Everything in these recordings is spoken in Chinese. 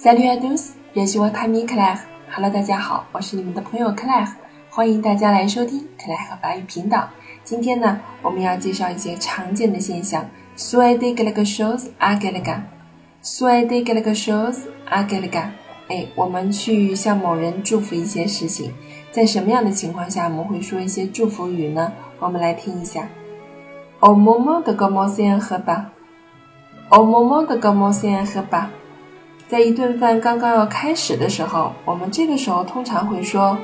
Salut à tous, je suis votre ami Claire. Hello，大家好，我是你们的朋友 Claire，欢迎大家来收听 Claire 法语频道。今天呢，我们要介绍一些常见的现象。Souhaiter quelque chose à quelqu'un. Souhaiter quelque chose à quelqu'un. 哎，我们去向某人祝福一些事情，在什么样的情况下我们会说一些祝福语呢？我们来听一下。Au moment de commencer un repas. Au moment de commencer un repas. 在一顿饭刚刚要开始的时候，我们这个时候通常会说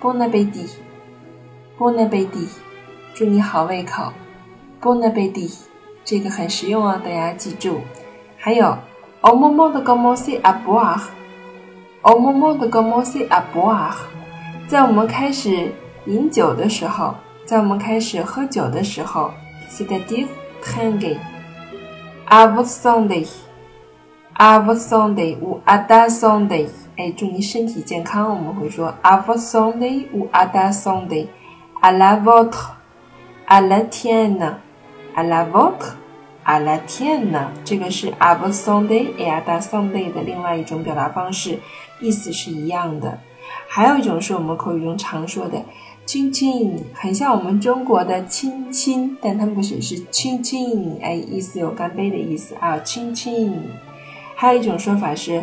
“bon appétit”，“bon appétit”，祝你好胃口，“bon appétit”，这个很实用啊，大家记住。还有 “au moment de commencer à boire”，“au moment de commencer à boire”，在我们开始饮酒的时候，在我们开始喝酒的时候，“c'est-à-dire trinquer”，“à votre santé”。À votre santé ou à ta santé，哎，祝你身体健康。我们会说 à votre santé ou à ta santé，à la vôtre，à la tienne，à la vôtre，à la tienne，这个是 à votre santé et à ta santé 的另外一种表达方式，意思是一样的。还有一种是我们口语中常说的亲亲，很像我们中国的亲亲，但它们不是是亲亲，哎，意思有干杯的意思啊，亲亲。还有一种说法是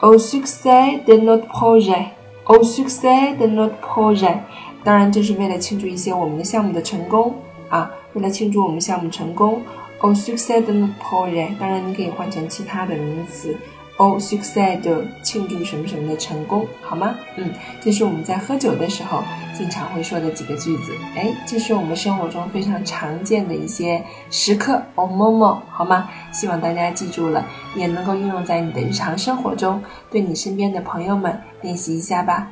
，au succès de not projet，au succès de not projet。当然，这是为了庆祝一些我们的项目的成功啊，为了庆祝我们项目成功，au succès de not projet。当然，你可以换成其他的名词。O success 就庆祝什么什么的成功，好吗？嗯，这是我们在喝酒的时候经常会说的几个句子。哎，这是我们生活中非常常见的一些时刻。哦，某某好吗？希望大家记住了，也能够运用在你的日常生活中，对你身边的朋友们练习一下吧。